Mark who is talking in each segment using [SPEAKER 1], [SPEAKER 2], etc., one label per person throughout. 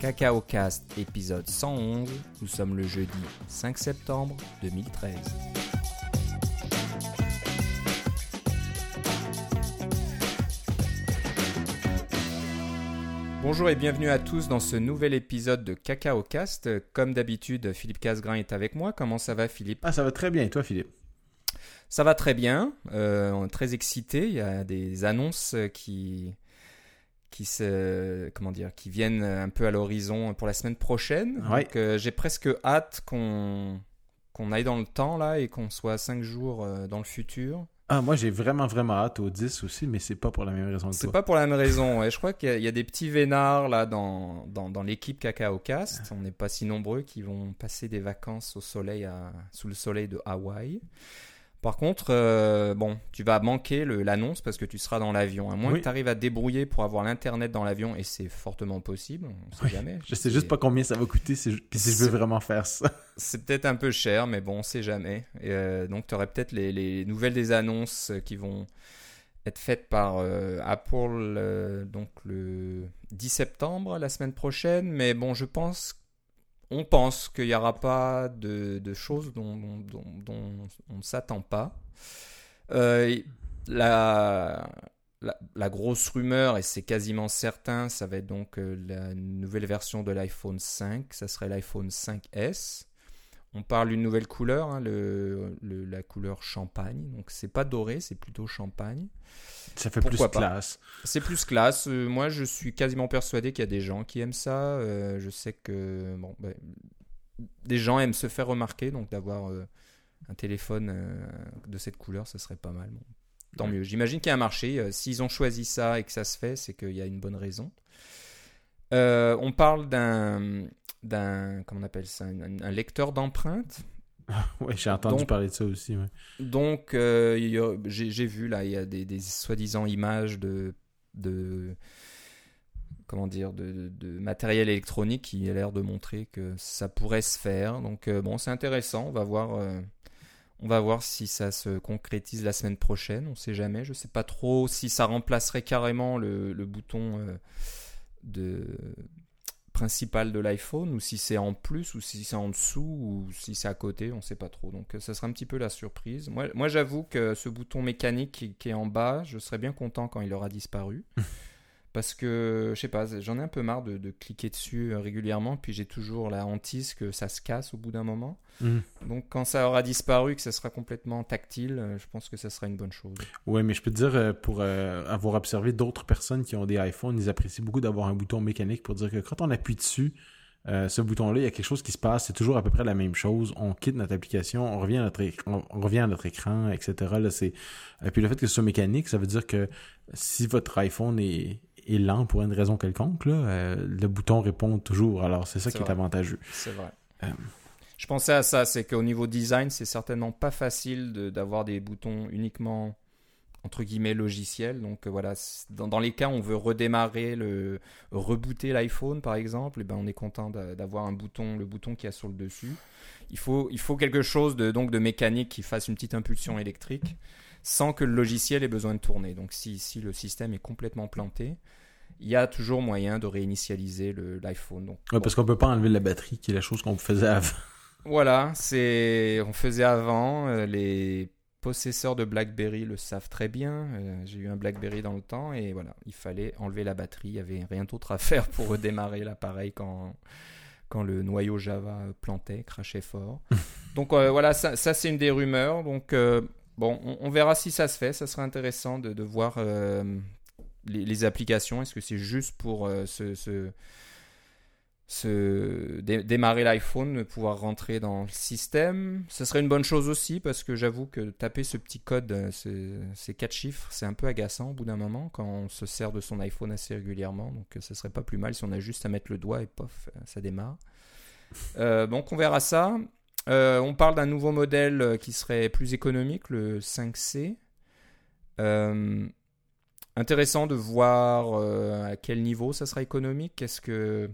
[SPEAKER 1] Cacao Cast épisode 111. Nous sommes le jeudi 5 septembre 2013. Bonjour et bienvenue à tous dans ce nouvel épisode de Cacao Cast. Comme d'habitude, Philippe Casgrain est avec moi. Comment ça va Philippe?
[SPEAKER 2] Ah ça va très bien et toi Philippe?
[SPEAKER 1] Ça va très bien, euh, on est très excité. Il y a des annonces qui, qui se comment dire qui viennent un peu à l'horizon pour la semaine prochaine.
[SPEAKER 2] Ouais.
[SPEAKER 1] Donc euh, j'ai presque hâte qu'on qu'on aille dans le temps là et qu'on soit 5 jours euh, dans le futur.
[SPEAKER 2] Ah moi j'ai vraiment vraiment hâte au 10 aussi mais c'est pas pour la même raison
[SPEAKER 1] C'est pas pour la même raison. ouais. Je crois qu'il y, y a des petits vénards là dans, dans, dans l'équipe Cacao Cast. On n'est pas si nombreux qui vont passer des vacances au soleil à, sous le soleil de Hawaï. Par contre, euh, bon, tu vas manquer l'annonce parce que tu seras dans l'avion. À moins
[SPEAKER 2] Oui.
[SPEAKER 1] que tu arrives à te débrouiller pour avoir l'internet dans l'avion, et c'est fortement possible. On sait
[SPEAKER 2] Oui.
[SPEAKER 1] jamais.
[SPEAKER 2] Je sais juste pas combien ça va coûter si je, si je veux vraiment faire ça.
[SPEAKER 1] C'est peut-être un peu cher, mais bon, on sait jamais. Et, euh, donc, tu aurais peut-être les, les nouvelles des annonces qui vont être faites par euh, Apple donc le 10 septembre, la semaine prochaine. Mais bon, je pense, on pense qu'il n'y aura pas de, choses dont, on ne s'attend pas. Euh, la, la, la grosse rumeur, et c'est quasiment certain, ça va être donc euh, la nouvelle version de l'iPhone 5. Ça serait l'iPhone 5S. On parle d'une nouvelle couleur, hein, le, le- la couleur champagne. Donc c'est pas doré, c'est plutôt champagne.
[SPEAKER 2] Ça fait
[SPEAKER 1] Pourquoi
[SPEAKER 2] plus
[SPEAKER 1] pas.
[SPEAKER 2] classe.
[SPEAKER 1] C'est plus classe. Euh, moi, je suis quasiment persuadé qu'il y a des gens qui aiment ça. Euh, je sais que bon, ben, des gens aiment se faire remarquer, donc d'avoir euh, un téléphone de cette couleur, ça serait pas mal. Bon, tant
[SPEAKER 2] Ouais.
[SPEAKER 1] mieux. J'imagine qu'il y a un marché. S'ils ont choisi ça et que ça se fait, c'est qu'il y a une bonne raison. On parle d'un d'un comment on appelle ça un, un lecteur d'empreintes
[SPEAKER 2] Ouais, j'ai entendu
[SPEAKER 1] Donc-
[SPEAKER 2] parler de ça aussi. ouais.
[SPEAKER 1] donc, euh, j'ai vu là, il y a des, des soi-disant images de, de comment dire, de, de- matériel électronique qui a l'air de montrer que ça pourrait se faire. Donc, euh, bon, c'est intéressant. On va voir, euh, on va voir si ça se concrétise la semaine prochaine. On sait jamais. Je sais pas trop si ça remplacerait carrément le, le bouton euh, de principal de l'iPhone ou si c'est en plus ou si c'est en dessous ou si c'est à côté, on sait pas trop. Donc euh, ça sera un petit peu la surprise. Moi, moi j'avoue que ce bouton mécanique qui, qui est en bas, je serais bien content quand il aura disparu. Parce que, je sais pas, j'en ai un peu marre de, de cliquer dessus euh, régulièrement, puis j'ai toujours la hantise que ça se casse au bout d'un moment.
[SPEAKER 2] Mhm.
[SPEAKER 1] Donc quand ça aura disparu, que ça sera complètement tactile, euh, je pense que ça sera une bonne chose.
[SPEAKER 2] Ouais, mais je peux te dire, euh, pour avoir observé d'autres personnes qui ont des iPhones, ils apprécient beaucoup d'avoir un bouton mécanique pour dire que quand on appuie dessus, euh, ce bouton-là, il y a quelque chose qui se passe, c'est toujours à peu près la même chose. On quitte notre application, on revient à notre, on, on revient à notre écran, etc. Là, c'est... Et puis le fait que ce soit mécanique, ça veut dire que si votre iPhone est, est lent pour une raison quelconque, là, euh, le bouton répond toujours. Alors c'est ça qui
[SPEAKER 1] vrai.
[SPEAKER 2] est avantageux.
[SPEAKER 1] C'est vrai.
[SPEAKER 2] Euh.
[SPEAKER 1] Je pensais à ça, c'est qu'au niveau design, c'est certainement pas facile de- d'avoir des boutons uniquement entre guillemets logiciels. Donc euh, voilà, dans, dans les cas où on veut redémarrer le rebooter l'iPhone par exemple, et ben on est content d'a- d'avoir un bouton, le bouton qui a sur le dessus. Il faut, il faut quelque chose de donc de mécanique qui fasse une petite impulsion électrique sans que le logiciel ait besoin de tourner. Donc si, si le système est complètement planté, il y a toujours moyen de réinitialiser l'iPhone.
[SPEAKER 2] Ouais,
[SPEAKER 1] bon.
[SPEAKER 2] parce qu'on peut pas enlever la batterie, qui est la chose qu'on faisait avant.
[SPEAKER 1] Voilà, c'est on faisait avant. euh, les possesseurs de BlackBerry le savent très bien. euh, J'ai eu un BlackBerry dans le temps et voilà, il fallait enlever la batterie. Il y avait rien d'autre à faire pour redémarrer l'appareil quand quand le noyau Java plantait, crachait fort. Donc euh, voilà, ça, ça, c'est une des rumeurs. Donc euh, bon, on, verra si ça se fait. Ça serait intéressant de, voir euh, les, applications. Est-ce que c'est juste pour euh, se, se- se dé- démarrer l'iPhone, pouvoir rentrer dans le système? Ce serait une bonne chose aussi parce que j'avoue que taper ce petit code, euh, ce- ces quatre chiffres, c'est un peu agaçant au bout d'un moment quand on se sert de son iPhone assez régulièrement. Donc ce serait pas plus mal si on a juste à mettre le doigt et pof, ça démarre. Euh, donc on verra ça. Euh, on parle d'un nouveau modèle euh, qui serait plus économique, le 5C. Euh, intéressant de voir à quel niveau ça sera économique. Est-ce que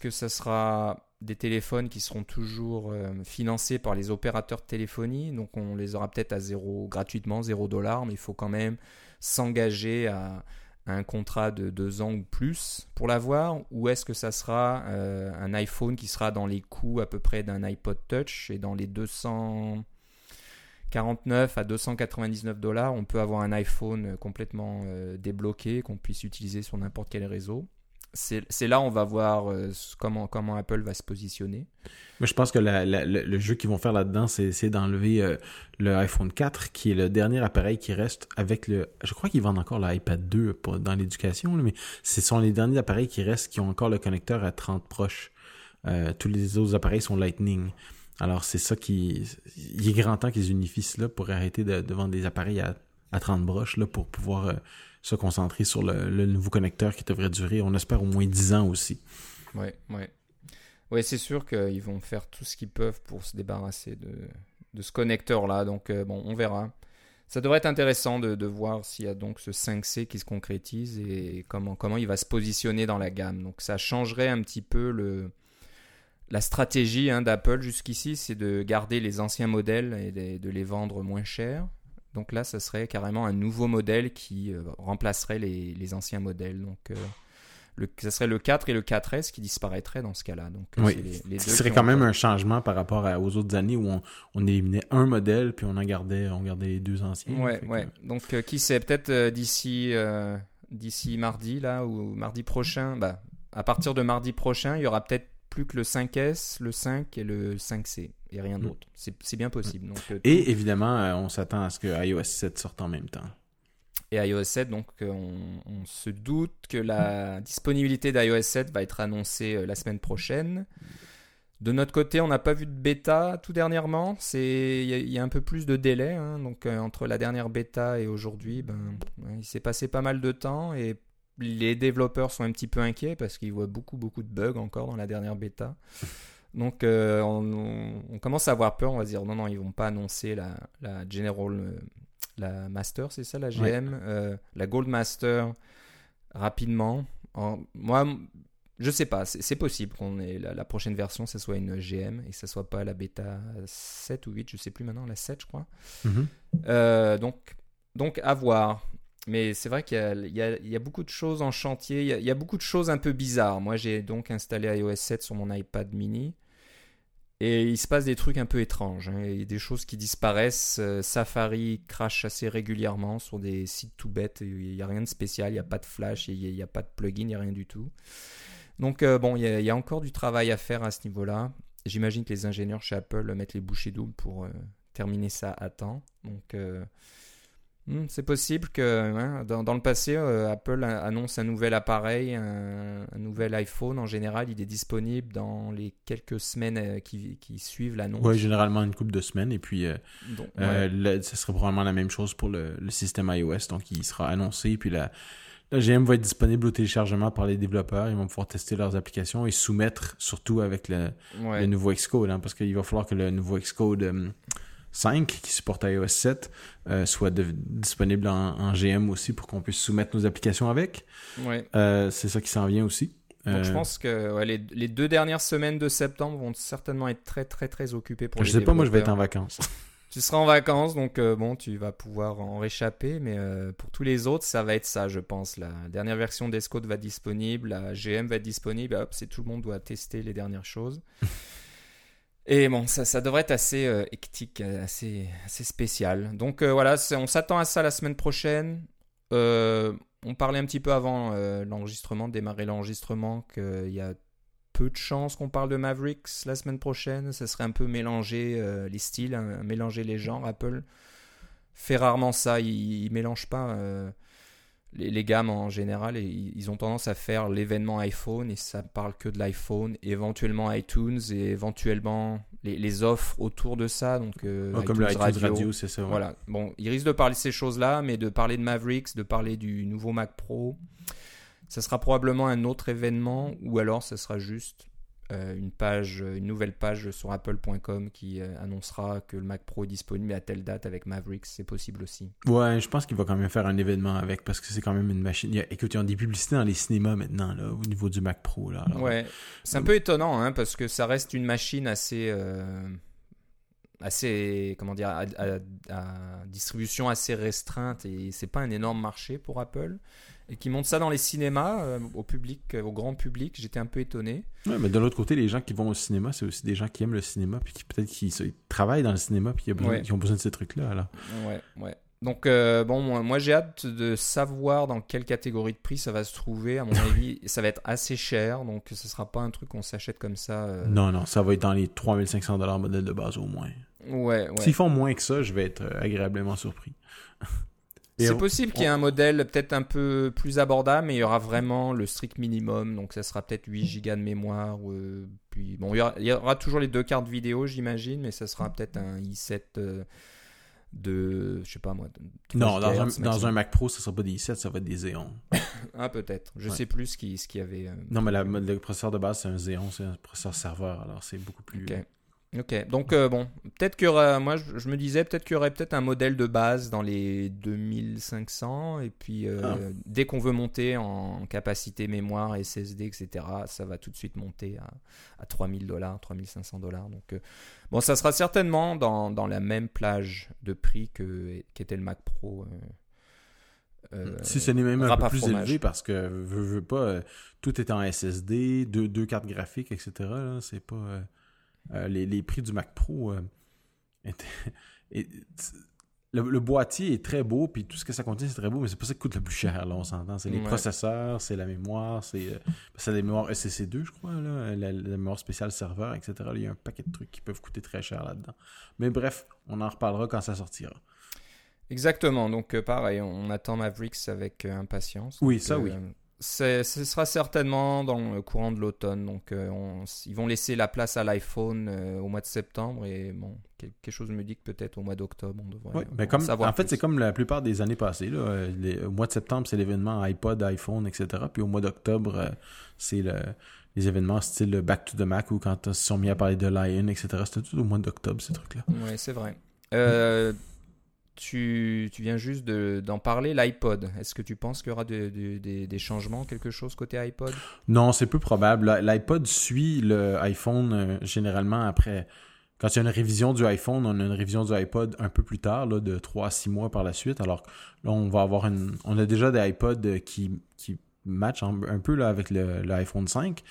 [SPEAKER 1] que ça sera des téléphones qui seront toujours financés par les opérateurs de téléphonie? Donc on les aura peut-être à zéro gratuitement, zéro dollar, mais il faut quand même s'engager à, un contrat de deux ans ou plus pour l'avoir Ou est-ce que ça sera euh, un iPhone qui sera dans les coûts à peu près d'un iPod Touch et dans les 249 à 299 dollars, on peut avoir un iPhone complètement euh, débloqué qu'on puisse utiliser sur n'importe quel réseau? C'est là on va voir euh, comment, Apple va se positionner.
[SPEAKER 2] Mais je pense que le jeu qu'ils vont faire là-dedans, c'est d'enlever euh, le iPhone 4, qui est le dernier appareil qui reste avec le... Je crois qu'ils vendent encore l'iPad 2 dans l'éducation, mais ce sont les derniers appareils qui restent qui ont encore le connecteur à 30 proches. Euh, tous les autres appareils sont Lightning. Alors c'est ça qui... Il est grand temps qu'ils unifient cela pour arrêter de, vendre des appareils à, à 30 broches là, pour pouvoir se concentrer sur le, nouveau connecteur qui devrait durer, on espère, au moins 10 ans aussi.
[SPEAKER 1] Oui, oui. Oui, c'est sûr qu'ils vont faire tout ce qu'ils peuvent pour se débarrasser de, de ce connecteur-là. Donc, euh, bon, on verra. Ça devrait être intéressant de, de voir s'il y a donc ce 5C qui se concrétise et comment, comment il va se positionner dans la gamme. Donc, ça changerait un petit peu le, la stratégie hein, d'Apple jusqu'ici, c'est de garder les anciens modèles et de les vendre moins cher donc là, ça serait carrément un nouveau modèle qui euh, remplacerait les, anciens modèles. Donc euh, le, ça serait le 4 et le 4S qui disparaîtraient dans ce cas-là. Donc,
[SPEAKER 2] euh, ce serait quand même un changement par rapport aux autres années où on, éliminait un modèle puis on en gardait, on gardait les deux anciens.
[SPEAKER 1] Ouais, ouais. Donc qui sait, peut-être d'ici d'ici mardi là ou mardi prochain, bah, à partir de mardi prochain, il y aura peut-être plus que le 5S, le 5 et le 5C et rien mm. d'autre. C'est bien possible. Donc,
[SPEAKER 2] euh, et évidemment, euh, on s'attend à ce que iOS 7 sorte en même temps.
[SPEAKER 1] Et iOS 7, donc euh, on, se doute que la disponibilité d'iOS 7 va être annoncée la semaine prochaine. De notre côté, on n'a pas vu de bêta tout dernièrement. Il y, a un peu plus de délai. Hein. donc entre la dernière bêta et aujourd'hui, ben, il s'est passé pas mal de temps et les développeurs sont un petit peu inquiets parce qu'ils voient beaucoup beaucoup de bugs encore dans la dernière bêta. Donc euh, on, commence à avoir peur, on va dire non non ils vont pas annoncer la, la General, euh, la Master c'est ça la GM, euh, la Gold Master rapidement. moi je sais pas, c'est possible qu'on ait la, prochaine version, ça soit une GM et que ça soit pas la bêta 7 ou 8, je sais plus maintenant, la 7 je crois. Mhm. donc, donc à voir. Mais c'est vrai qu'il y, y, a beaucoup de choses en chantier, il y, a, il y, a, beaucoup de choses un peu bizarres. Moi j'ai donc installé iOS 7 sur mon iPad mini. Et il se passe des trucs un peu étranges. Hein. Y a des choses qui disparaissent. Euh, Safari crache assez régulièrement sur des sites tout bêtes. Il n'y a rien de spécial. Il n'y a pas de flash. Il n'y a, pas de plugin. Il n'y a rien du tout. Donc, euh, bon, il y, a, encore du travail à faire à ce niveau-là. J'imagine que les ingénieurs chez Apple mettent les bouchées doubles pour euh, terminer ça à temps. Donc, Hmm, c'est possible que hein, dans, le passé, euh, Apple annonce un nouvel appareil, un, nouvel iPhone. En général, il est disponible dans les quelques semaines euh, qui, suivent l'annonce.
[SPEAKER 2] Oui, généralement une couple de semaines. Et puis, euh, ce serait probablement la même chose pour le, système iOS. Donc, il sera annoncé. Puis, la, GM va être disponible au téléchargement par les développeurs. Ils vont pouvoir tester leurs applications et soumettre, surtout avec le, nouveau Xcode. Hein, parce qu'il va falloir que le nouveau Xcode 5 qui supporte iOS 7 euh, soit disponible en, GM aussi pour qu'on puisse soumettre nos applications avec.
[SPEAKER 1] Ouais.
[SPEAKER 2] Euh, c'est ça qui s'en vient aussi.
[SPEAKER 1] Donc je euh, pense que les, deux dernières semaines de septembre vont certainement être très très très occupées pour
[SPEAKER 2] je sais pas, moi je vais être en vacances.
[SPEAKER 1] tu seras en vacances, donc bon, tu vas pouvoir en réchapper, mais pour tous les autres, ça va être ça, je pense. La dernière version d'Escode va être disponible, la GM va être disponible, hop, c'est tout le monde doit tester les dernières choses. Et bon, ça, devrait être assez euh, hectique, assez, assez spécial. Donc euh, voilà, on s'attend à ça la semaine prochaine. Euh, on parlait un petit peu avant l'enregistrement, démarrer l'enregistrement, qu'il y a peu de chances qu'on parle de Mavericks la semaine prochaine. Ça serait un peu mélanger les styles, hein, mélanger les genres. Apple fait rarement ça, il, ne mélange pas les, gammes en général, ils ont tendance à faire l'événement iPhone et ça parle que de l'iPhone, éventuellement iTunes et éventuellement les, offres autour de ça. Donc,
[SPEAKER 2] euh, comme le Radio, c'est ça.
[SPEAKER 1] Voilà. Bon, ils risquent de parler de ces choses-là, mais de parler de Mavericks, de parler du nouveau Mac Pro, ça sera probablement un autre événement ou alors ça sera juste une page, une nouvelle page sur apple.com qui euh, annoncera que le Mac Pro est disponible à telle date avec Mavericks, c'est possible aussi.
[SPEAKER 2] Ouais, je pense qu'il va quand même faire un événement avec parce que c'est quand même une machine. écoute, ils ont des publicités dans les cinémas maintenant là, au niveau du Mac Pro là.
[SPEAKER 1] ouais, c'est un peu étonnant hein, parce que ça reste une machine assez assez, comment dire, à, distribution assez restreinte et c'est pas un énorme marché pour Apple. Et qui montent ça dans les cinémas euh, au public, au grand public, j'étais un peu étonné.
[SPEAKER 2] Ouais, mais de l'autre côté, les gens qui vont au cinéma, c'est aussi des gens qui aiment le cinéma, puis qui peut-être qui, travaillent dans le cinéma, puis qui ont besoin de ces trucs-là. Alors.
[SPEAKER 1] Ouais, ouais. Donc, euh, bon, moi, j'ai hâte de savoir dans quelle catégorie de prix ça va se trouver. À mon avis, ça va être assez cher, donc ce sera pas un truc qu'on s'achète comme ça. Euh.
[SPEAKER 2] Non, non, ça va être dans les 3500 modèle de base au moins.
[SPEAKER 1] Ouais, ouais.
[SPEAKER 2] S'ils font moins que ça, je vais être euh, agréablement surpris.
[SPEAKER 1] C'est possible qu'il y ait un modèle peut-être un peu plus abordable, mais il y aura vraiment le strict minimum. Donc ça sera peut-être 8 Go de mémoire. puis bon, il y, aura, toujours les deux cartes vidéo, j'imagine, mais ça sera peut-être un i7 de, je sais pas moi.
[SPEAKER 2] non, dans, un, dans, un, Mac Pro, ça sera pas des i7, ça va être des Xeon.
[SPEAKER 1] ah, peut-être. Je sais plus ce qu'il ce qui y avait. Euh,
[SPEAKER 2] non, mais le processeur de base, c'est un Xeon, c'est un processeur serveur, alors c'est beaucoup plus.
[SPEAKER 1] Ok, donc euh, bon, peut-être qu'il y aura, moi je, me disais peut-être qu'il y aurait peut-être un modèle de base dans les 2500 et puis euh, ah. dès qu'on veut monter en capacité mémoire, SSD, etc., ça va tout de suite monter à, à 3000 dollars, 3500 dollars. Donc euh, bon, ça sera certainement dans, dans, la même plage de prix que qu'était le Mac Pro.
[SPEAKER 2] si ce n'est même un peu plus élevé parce que veux, veux pas, tout est en SSD, deux, deux cartes graphiques, etc. C'est pas euh, les, prix du Mac Pro euh, le, boîtier est très beau, puis tout ce que ça contient, c'est très beau, mais c'est pas ça qui coûte le plus cher, là, on s'entend. C'est les processeurs, c'est la mémoire, c'est euh, la mémoire SCC2, je crois, là, la, mémoire spéciale serveur, etc. il y a un paquet de trucs qui peuvent coûter très cher là-dedans. Mais bref, on en reparlera quand ça sortira.
[SPEAKER 1] Exactement, donc pareil, on attend Mavericks avec impatience.
[SPEAKER 2] Oui, ça oui
[SPEAKER 1] ce sera certainement dans le courant de l'automne. Donc, euh, ils vont laisser la place à l'iPhone euh, au mois de septembre. Et bon, quelque chose me dit que peut-être au mois d'octobre, on devrait
[SPEAKER 2] mais comme, savoir. En fait, c'est comme la plupart des années passées. Là. au mois de septembre, c'est l'événement iPod, iPhone, etc. Puis au mois d'octobre, euh, c'est le, les événements style Back to the Mac ou quand ils se sont mis à parler de Lion, etc. C'était tout au mois d'octobre, ces trucs-là.
[SPEAKER 1] Oui, c'est vrai. Euh, tu, viens juste d'en parler, l'iPod. Est-ce que tu penses qu'il y aura des changements, quelque chose côté iPod?
[SPEAKER 2] Non, c'est peu probable. L'iPod suit le iPhone euh, généralement après. Quand il y a une révision du iPhone, on a une révision du iPod un peu plus tard, là, de 3 à 6 mois par la suite. Alors là, on va avoir une. On a déjà des iPods qui, qui matchent un, peu avec l'iPhone 5.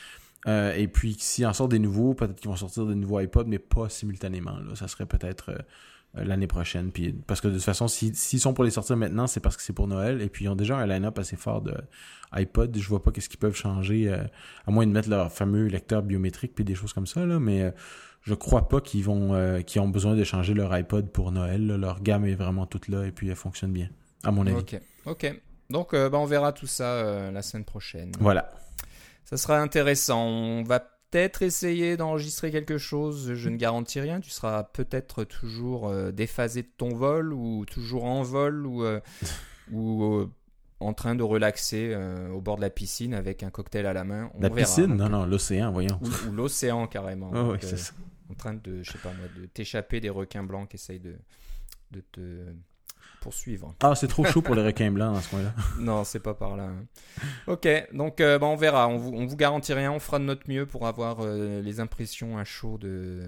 [SPEAKER 2] Euh, et puis, s'il en sort des nouveaux, peut-être qu'ils vont sortir des nouveaux iPods, mais pas simultanément. Là. Ça serait peut-être. Euh, euh, l'année prochaine. Puis, parce que de toute façon, s'ils sont pour les sortir maintenant, c'est parce que c'est pour Noël. Et puis, ils ont déjà un line-up assez fort de iPod. Je vois pas qu'est-ce qu'ils peuvent changer, euh, à moins de mettre leur fameux lecteur biométrique puis des choses comme ça. Là, mais je crois pas qu'ils vont qu'ils ont besoin de changer leur iPod pour Noël. Leur gamme est vraiment toute là et puis elle fonctionne bien, à mon avis.
[SPEAKER 1] Ok, ok. Donc, bah, on verra tout ça la semaine prochaine.
[SPEAKER 2] Voilà.
[SPEAKER 1] Ça sera intéressant. On va peut-être essayer d'enregistrer quelque chose, je ne garantis rien. Tu seras peut-être toujours euh, déphasé de ton vol ou toujours en vol ou, euh, ou euh, en train de relaxer au bord de la piscine avec un cocktail à la main.
[SPEAKER 2] la piscine? Non, non, l'océan, voyons.
[SPEAKER 1] Ou, l'océan carrément.
[SPEAKER 2] Oh, c'est ça.
[SPEAKER 1] En train de, je sais pas moi, de t'échapper des requins blancs qui essayent de, de te poursuivre.
[SPEAKER 2] Ah, c'est trop chaud pour les requins blancs dans ce coin-là.
[SPEAKER 1] non, c'est pas par là. Hein. Ok, donc euh, on verra. On vous, vous garantit rien. On fera de notre mieux pour avoir euh, les impressions à chaud de,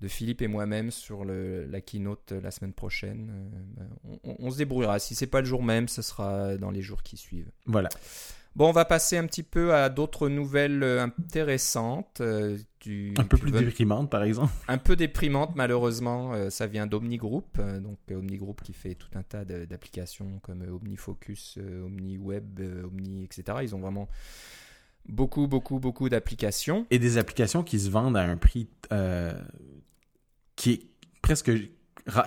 [SPEAKER 1] de Philippe et moi-même sur le, la keynote la semaine prochaine. Euh, on, on, se débrouillera. Si c'est pas le jour même, ce sera dans les jours qui suivent.
[SPEAKER 2] Voilà.
[SPEAKER 1] Bon, on va passer un petit peu à d'autres nouvelles euh, intéressantes. Euh,
[SPEAKER 2] un peu plus déprimantes, par exemple.
[SPEAKER 1] Un peu déprimantes, malheureusement. Euh, ça vient d'OmniGroup. donc, OmniGroup qui fait tout un tas d'applications comme OmniFocus, OmniWeb, Omni, etc. Ils ont vraiment beaucoup, beaucoup, beaucoup d'applications.
[SPEAKER 2] Et des applications qui se vendent à un prix qui est presque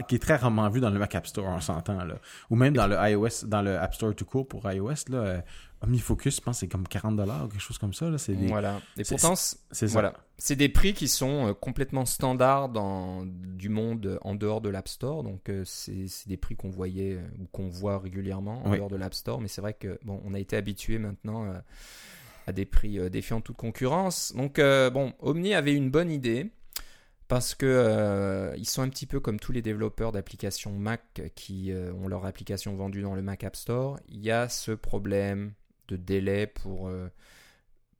[SPEAKER 2] qui est très rarement vu dans le Mac App Store, on s'entend là. Ou même dans le iOS, dans le App Store tout court pour iOS là, OmniFocus, je pense, c'est comme 40 dollars ou quelque chose comme ça. Là.
[SPEAKER 1] Des... Voilà. Et pourtant, c'est voilà. C'est des prix qui sont euh, complètement standards dans du monde en dehors de l'App Store. Donc, euh, c'est des prix qu'on voyait euh, ou qu'on voit régulièrement en dehors de l'App Store. Mais c'est vrai que bon, on a été habitué maintenant à des prix défiant toute concurrence. Donc, bon, Omni avait une bonne idée parce que ils sont un petit peu comme tous les développeurs d'applications Mac qui ont leur application vendue dans le Mac App Store. Il y a ce problème de délai pour, euh,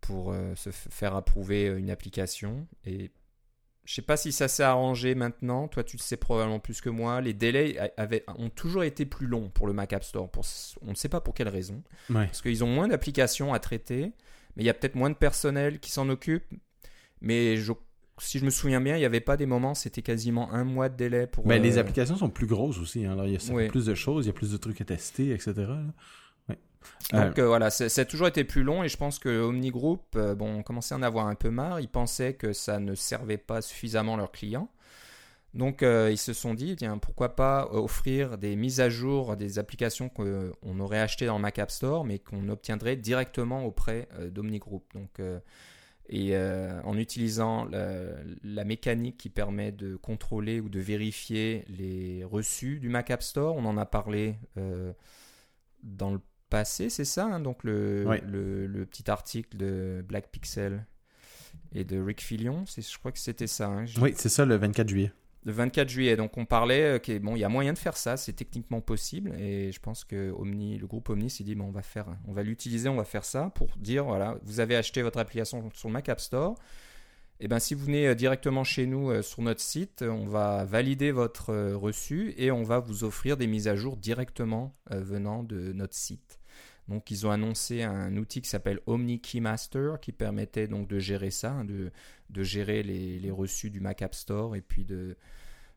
[SPEAKER 1] pour euh, se faire approuver euh, une application. Et je sais pas si ça s'est arrangé maintenant. Toi, tu le sais probablement plus que moi. Les délais avaient, ont toujours été plus longs pour le Mac App Store. Pour, on ne sait pas pour quelle raison. Parce qu'ils ont moins d'applications à traiter, mais il y a peut-être moins de personnel qui s'en occupe. Mais si je me souviens bien, il n'y avait pas des moments, c'était quasiment un mois de délai pour.
[SPEAKER 2] Mais les euh, applications sont plus grosses aussi. Hein. Alors, il y a plus de choses, il y a plus de trucs à tester, etc.
[SPEAKER 1] Donc euh, voilà, ça a toujours été plus long et je pense que Omni Group, euh, bon, commençait à en avoir un peu marre. Ils pensaient que ça ne servait pas suffisamment leurs clients. Donc euh, ils se sont dit, tiens, pourquoi pas offrir des mises à jour des applications qu'on aurait achetées dans Mac App Store, mais qu'on obtiendrait directement auprès d'Omni Group. Donc, et en utilisant la, la, mécanique qui permet de contrôler ou de vérifier les reçus du Mac App Store, on en a parlé dans le passé, c'est ça hein, Donc le, le, petit article de Black Pixel et de Rick Fillion, je crois que c'était ça. Hein,
[SPEAKER 2] oui, c'est ça le 24 juillet.
[SPEAKER 1] Le 24 juillet, donc on parlait euh, bon, il y a moyen de faire ça, c'est techniquement possible. Et je pense que Omni, le groupe Omni s'est dit bon, on va faire, on va l'utiliser, on va faire ça pour dire voilà, vous avez acheté votre application sur le Mac App Store, et eh ben si vous venez euh, directement chez nous euh, sur notre site, on va valider votre reçu et on va vous offrir des mises à jour directement venant de notre site. Donc ils ont annoncé un outil qui s'appelle Omni Keymaster qui permettait donc de gérer ça, hein, de, de gérer les, les, reçus du Mac App Store et puis de,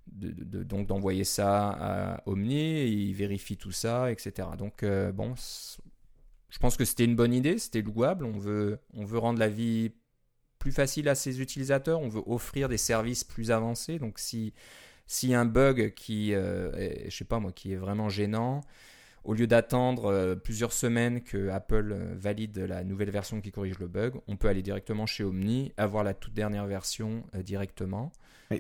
[SPEAKER 1] de, donc d'envoyer ça à Omni, et il vérifie tout ça, etc. Donc euh, bon, je pense que c'était une bonne idée, c'était louable. On veut, on veut rendre la vie plus facile à ses utilisateurs, on veut offrir des services plus avancés. Donc si a un bug qui, euh, je sais pas moi, qui est vraiment gênant, au lieu d'attendre euh, plusieurs semaines que Apple euh, valide la nouvelle version qui corrige le bug, on peut aller directement chez Omni, avoir la toute dernière version euh, directement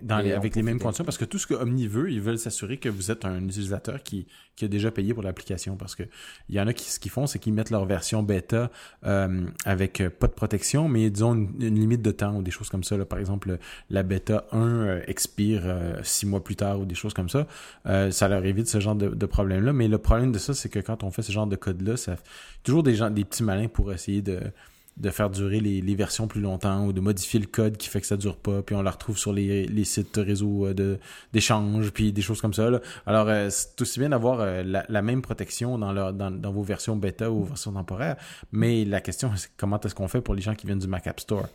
[SPEAKER 2] avec les mêmes conditions, parce que tout ce que Omni veut, ils veulent s'assurer que vous êtes un utilisateur qui, qui a déjà payé pour l'application. Parce que il y en a qui ce qu'ils font, c'est qu'ils mettent leur version bêta euh, avec pas de protection, mais disons une, limite de temps ou des choses comme ça. Là. Par exemple, la bêta 1 euh, expire six mois plus tard ou des choses comme ça. ça leur évite ce genre de, de problème-là. Mais le problème de ça, c'est que quand on fait ce genre de code-là, ça toujours des gens, des petits malins pour essayer de de faire durer les, versions plus longtemps ou de modifier le code qui fait que ça dure pas, puis on la retrouve sur les, les sites réseau euh, d'échange, puis des choses comme ça. Alors, euh, c'est aussi bien d'avoir euh, la, même protection dans, dans, vos versions bêta ou versions temporaires, mais la question, c'est comment est-ce qu'on fait pour les gens qui viennent du Mac App Store?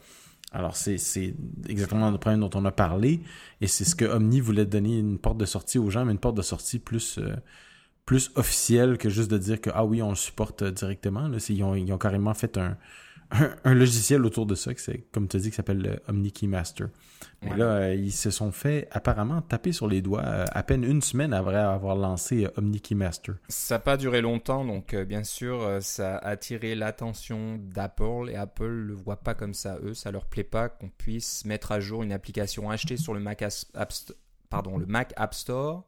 [SPEAKER 2] Alors, c'est exactement le problème dont on a parlé, et c'est ce que Omni voulait donner une porte de sortie aux gens, mais une porte de sortie plus... plus officielle que juste de dire que ah oui on le supporte directement là, ils, ont, ils ont carrément fait un, un, logiciel autour de ça, c'est comme tu as dit, qui s'appelle le Omni Keymaster. Mais là, euh, ils se sont fait apparemment taper sur les doigts euh, à peine une semaine après avoir lancé euh, Omni Keymaster.
[SPEAKER 1] Ça n'a pas duré longtemps, donc bien sûr, ça a attiré l'attention d'Apple et Apple le voit pas comme ça. Eux, ça leur plaît pas qu'on puisse mettre à jour une application achetée sur le Mac, pardon, le Mac App Store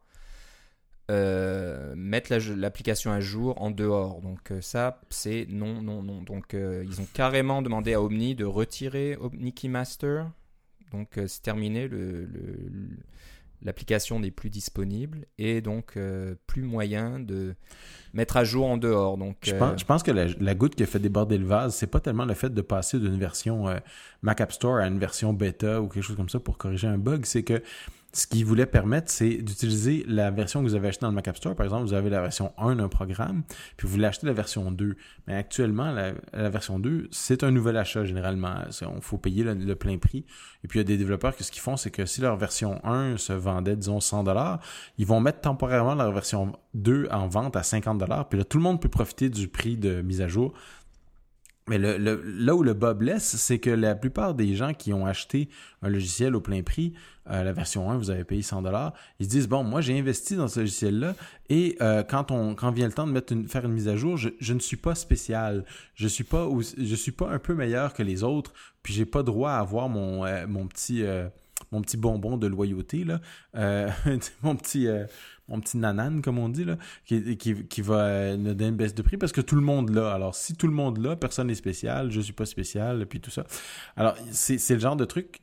[SPEAKER 1] euh, mettre l'application à jour en dehors. Donc euh, ça, c'est non, non, non. Donc euh, ils ont carrément demandé à Omni de retirer Omni Keymaster. Donc c'est terminé, l'application le, n'est plus disponible et donc plus moyen de mettre à jour en dehors. Donc,
[SPEAKER 2] je, pense, je pense que la, goutte qui a fait déborder le vase, c'est pas tellement le fait de passer d'une version Mac App Store à une version bêta ou quelque chose comme ça pour corriger un bug, c'est que ce qu'il voulait permettre, c'est d'utiliser la version que vous avez achetée dans le Mac App Store. Par exemple, vous avez la version 1 d'un programme, puis vous voulez acheter la version 2. Mais actuellement, la, version 2, c'est un nouvel achat généralement. Il faut payer le, plein prix. Et puis, il y a des développeurs que ce qu'ils font, c'est que si leur version 1 se vendait, disons, 100 ils vont mettre temporairement leur version 2 en vente à 50 Puis là, tout le monde peut profiter du prix de mise à jour mais le, là où le bas blesse, c'est que la plupart des gens qui ont acheté un logiciel au plein prix, euh, la version 1, vous avez payé 100 dollars, ils se disent bon, moi j'ai investi dans ce logiciel-là et euh, quand on quand vient le temps de faire une mise à jour, je, je ne suis pas spécial, je suis pas je suis pas un peu meilleur que les autres, puis j'ai pas droit à avoir mon euh, mon petit mon petit bonbon de loyauté là, mon petit mon petit nanan, comme on dit, là, qui, qui, va euh, nous donner une baisse de prix parce que tout le monde l'a. Alors, si tout le monde l'a, personne n'est spécial, je suis pas spécial, puis tout ça. Alors, c'est le genre de truc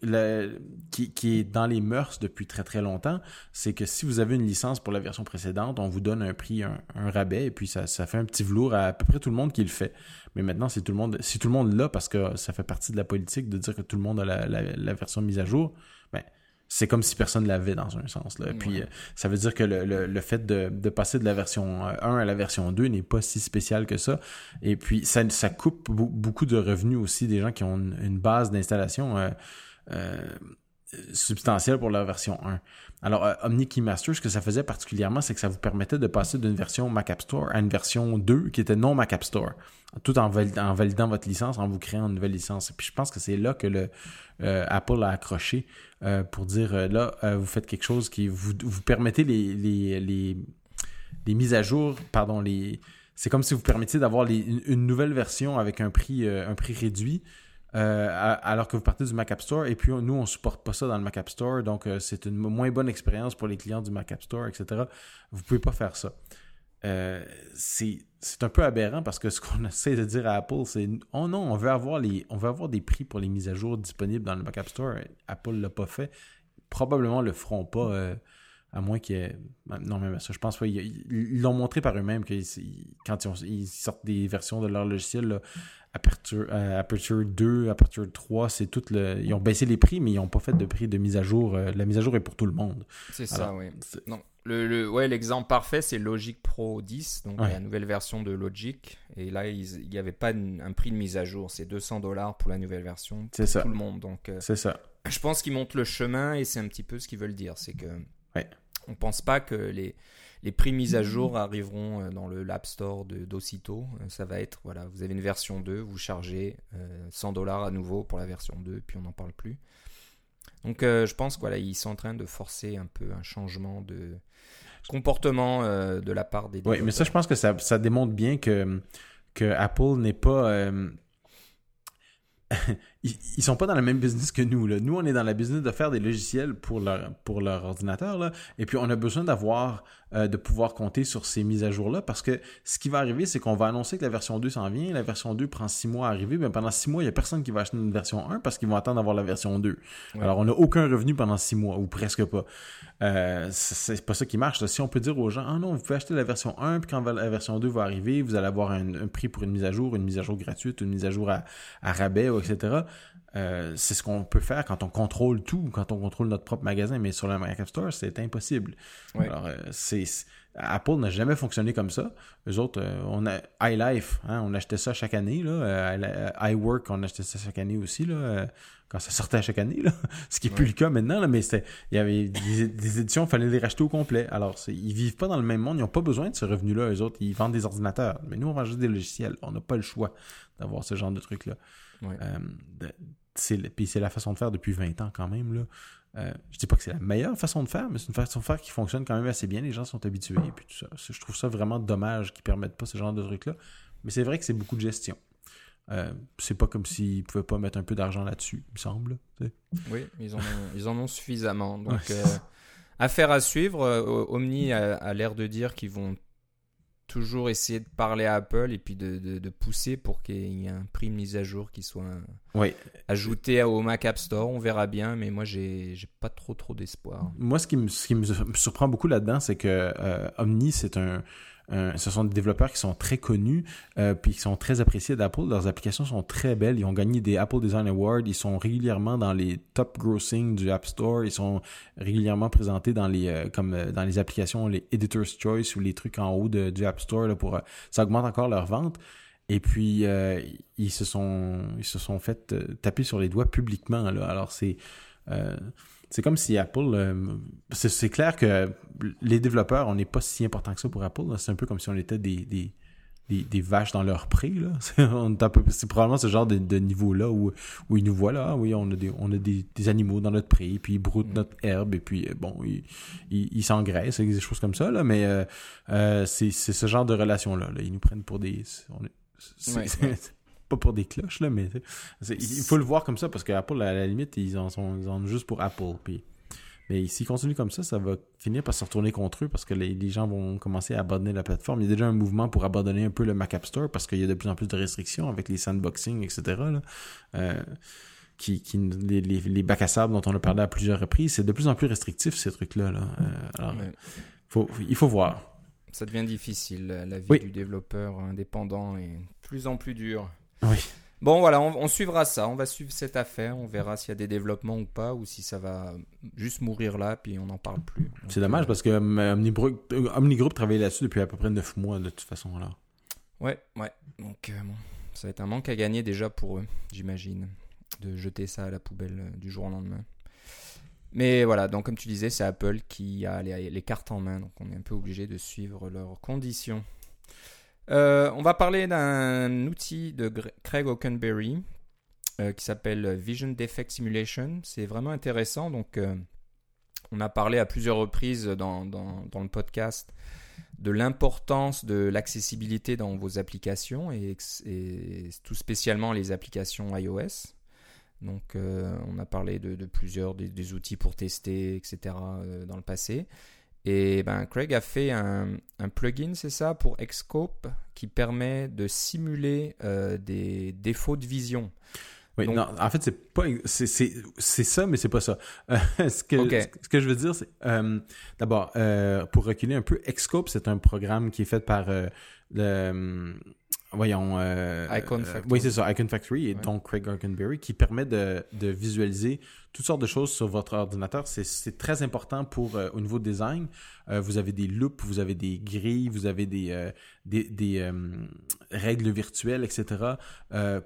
[SPEAKER 2] qui, est dans les mœurs depuis très très longtemps. C'est que si vous avez une licence pour la version précédente, on vous donne un prix, un, rabais, et puis ça, fait un petit velours à à peu près tout le monde qui le fait. Mais maintenant, si tout le monde, si tout le monde l'a, parce que ça fait partie de la politique de dire que tout le monde a la, version mise à jour, c'est comme si personne l'avait dans un sens. Là. Puis ça veut dire que le, le, fait de, de, passer de la version 1 à la version 2 n'est pas si spécial que ça. Et puis ça, ça coupe beaucoup de revenus aussi des gens qui ont une, base d'installation substantielle pour la version 1. Alors, euh, Omni Keymaster, ce que ça faisait particulièrement, c'est que ça vous permettait de passer d'une version Mac App Store à une version 2 qui était non Mac App Store, tout en, validant votre licence, en vous créant une nouvelle licence. Et puis, je pense que c'est là que le euh, Apple a accroché euh, pour dire, là, vous faites quelque chose qui vous, vous permettez les, mises à jour, pardon, les... C'est comme si vous permettiez d'avoir une nouvelle version avec un prix réduit euh, alors que vous partez du Mac App Store. Et puis, nous, on supporte pas ça dans le Mac App Store. Donc, euh, c'est une moins bonne expérience pour les clients du Mac App Store, etc. Vous ne pouvez pas faire ça. Euh, c'est un peu aberrant parce que ce qu'on essaie de dire à Apple, c'est oh non, on veut avoir les, on veut avoir des prix pour les mises à jour disponibles dans le Mac App Store. Apple ne l'a pas fait. Probablement le feront pas, à moins qu'il y ait. Non, même ça, je pense pas. Ils l'ont montré par eux-mêmes que quand ils, sortent des versions de leur logiciel, Aperture, euh, Aperture 2, Aperture 3, c'est tout le. Ils ont baissé les prix, mais ils n'ont pas fait de prix de mise à jour. Euh, la mise à jour est pour tout le monde.
[SPEAKER 1] C'est ça, oui. Non. Le, ouais, l'exemple parfait, c'est Logic Pro 10, donc la nouvelle version de Logic. Et là, il n'y avait pas un prix de mise à jour. C'est 200 dollars pour la nouvelle version pour
[SPEAKER 2] ça.
[SPEAKER 1] tout le monde. Donc,
[SPEAKER 2] euh, c'est ça.
[SPEAKER 1] Je pense qu'ils montent le chemin et c'est un petit peu ce qu'ils veulent dire. C'est que. Ouais. On pense pas que les les prix mis à jour arriveront euh, dans le l'App Store d'aussitôt. Euh, ça va être, voilà, vous avez une version 2, vous chargez 100 euh, dollars à nouveau pour la version 2, puis on n'en parle plus. Donc je pense qu'ils voilà, sont en train de forcer un peu un changement de comportement de la part des
[SPEAKER 2] Oui, mais ça, je pense que ça, ça démontre bien que, que Apple n'est pas ils, sont pas dans le même business que nous. Là. Nous, on est dans la business de faire des logiciels pour leur, pour leur ordinateur. Là. Et puis, on a besoin d'avoir, euh, de pouvoir compter sur ces mises à jour-là parce que ce qui va arriver, c'est qu'on va annoncer que la version 2 s'en vient. La version 2 prend 6 mois à arriver. Mais pendant 6 mois, il n'y a personne qui va acheter une version 1 parce qu'ils vont attendre d'avoir la version 2. Alors, on n'a aucun revenu pendant 6 mois ou presque pas. Euh, c'est pas ça qui marche. Si on peut dire aux gens, ah non, vous pouvez acheter la version 1, puis quand la version 2 va arriver, vous allez avoir un, prix pour une mise à jour, une mise à jour gratuite, une mise à jour à, à rabais, etc. Euh, c'est ce qu'on peut faire quand on contrôle tout, quand on contrôle notre propre magasin, mais sur le App Store, c'est impossible. Alors, euh, c'est Apple n'a jamais fonctionné comme ça. Eux autres, euh, on a iLife, hein, on achetait ça chaque année. Là, iWork, on achetait ça chaque année aussi. Là, quand ça sortait à chaque année, là. ce qui n'est plus le cas maintenant, là, mais il y avait des, éditions, il fallait les racheter au complet. Alors, ils vivent pas dans le même monde, ils n'ont pas besoin de ce revenu-là, eux autres, ils vendent des ordinateurs. Mais nous, on vend juste des logiciels, on n'a pas le choix d'avoir ce genre de truc-là. Puis c'est la façon de faire depuis 20 ans quand même. Là. Euh, je dis pas que c'est la meilleure façon de faire, mais c'est une façon de faire qui fonctionne quand même assez bien. Les gens sont habitués. Et puis tout ça. Je trouve ça vraiment dommage qu'ils permettent pas ce genre de truc-là. Mais c'est vrai que c'est beaucoup de gestion. Euh, c'est pas comme s'ils pouvaient pas mettre un peu d'argent là-dessus, il me semble.
[SPEAKER 1] Oui, ils en ont, ils en ont suffisamment. Donc, euh, affaire à suivre. Omni a l'air de dire qu'ils vont toujours essayer de parler à Apple et puis de, de, pousser pour qu'il y ait un prix mise à jour qui soit ajouté au Mac App Store. On verra bien, mais moi, j'ai pas trop trop d'espoir.
[SPEAKER 2] Moi, ce qui me, ce qui me surprend beaucoup là-dedans, c'est que euh, Omni, c'est un, euh, ce sont des développeurs qui sont très connus euh, puis qui sont très appréciés d'Apple. Leurs applications sont très belles. Ils ont gagné des Apple Design Awards. Ils sont régulièrement dans les top grossing du App Store. Ils sont régulièrement présentés dans les euh, comme dans les applications, les Editor's Choice ou les trucs en haut de, du App Store là, pour ça augmente encore leur vente. Et puis ils se sont ils se sont fait taper sur les doigts publiquement là. Alors c'est c'est comme si Apple. Euh, c'est clair que les développeurs, on n'est pas si important que ça pour Apple. C'est un peu comme si on était des, des, des, vaches dans leur pré. C'est probablement ce genre de, niveau-là où, où ils nous voient là. Ah oui, on a des, on a des, animaux dans notre pré, puis ils broutent mm. notre herbe, et puis euh, bon, ils, ils, s'engraissent, des choses comme ça. Là, mais euh, c'est ce genre de relation-là. Ils nous prennent pour des pas pour des cloches, là, mais il faut le voir comme ça parce qu'Apple, à la limite, ils en sont ils juste pour Apple. Puis, mais s'ils continuent comme ça, ça va finir par se retourner contre eux parce que les, gens vont commencer à abandonner la plateforme. Il y a déjà un mouvement pour abandonner un peu le Mac App Store parce qu'il y a de plus en plus de restrictions avec les sandboxing, etc. Euh, qui, les, les, bacs à sable dont on a parlé à plusieurs reprises, c'est de plus en plus restrictif ces trucs-là. Là. Euh, alors, faut, il faut voir.
[SPEAKER 1] Ça devient difficile. La vie du développeur indépendant est de plus en plus dure.
[SPEAKER 2] Oui.
[SPEAKER 1] Bon, voilà, on, suivra ça. On va suivre cette affaire. On verra s'il y a des développements ou pas, ou si ça va juste mourir là, puis on n'en parle plus.
[SPEAKER 2] C'est dommage parce que Omnigroup, Omnigroup travaille là-dessus depuis à peu près 9 mois, de toute façon. là.
[SPEAKER 1] Ouais, ouais. Donc, bon, ça va être un manque à gagner déjà pour eux, j'imagine, de jeter ça à la poubelle du jour au lendemain. Mais voilà, donc comme tu disais, c'est Apple qui a les, cartes en main, donc on est un peu obligé de suivre leurs conditions. Euh, on va parler d'un outil de Craig Oakenberry euh, qui s'appelle Vision Defect Simulation. C'est vraiment intéressant. Donc, euh, on a parlé à plusieurs reprises dans, le podcast de l'importance de l'accessibilité dans vos applications et, tout spécialement les applications iOS. Donc, on a parlé de, plusieurs des, outils pour tester, etc. dans le passé. Et ben, Craig a fait un, plugin, c'est ça, pour Xscope qui permet de simuler euh, des défauts de vision.
[SPEAKER 2] Oui, non, en fait, c'est pas c'est ça, mais c'est pas ça. ce, que, ce, que je veux dire, c'est euh, d'abord, euh, pour reculer un peu, Xscope, c'est un programme qui est fait par le voyons
[SPEAKER 1] Icon Factory.
[SPEAKER 2] oui c'est ça Icon Factory et donc Craig Arkenberry qui permet de, de, visualiser toutes sortes de choses sur votre ordinateur. C'est très important pour euh, au niveau design. Euh, vous avez des loops, vous avez des grilles, vous avez des, euh, des, règles virtuelles, etc.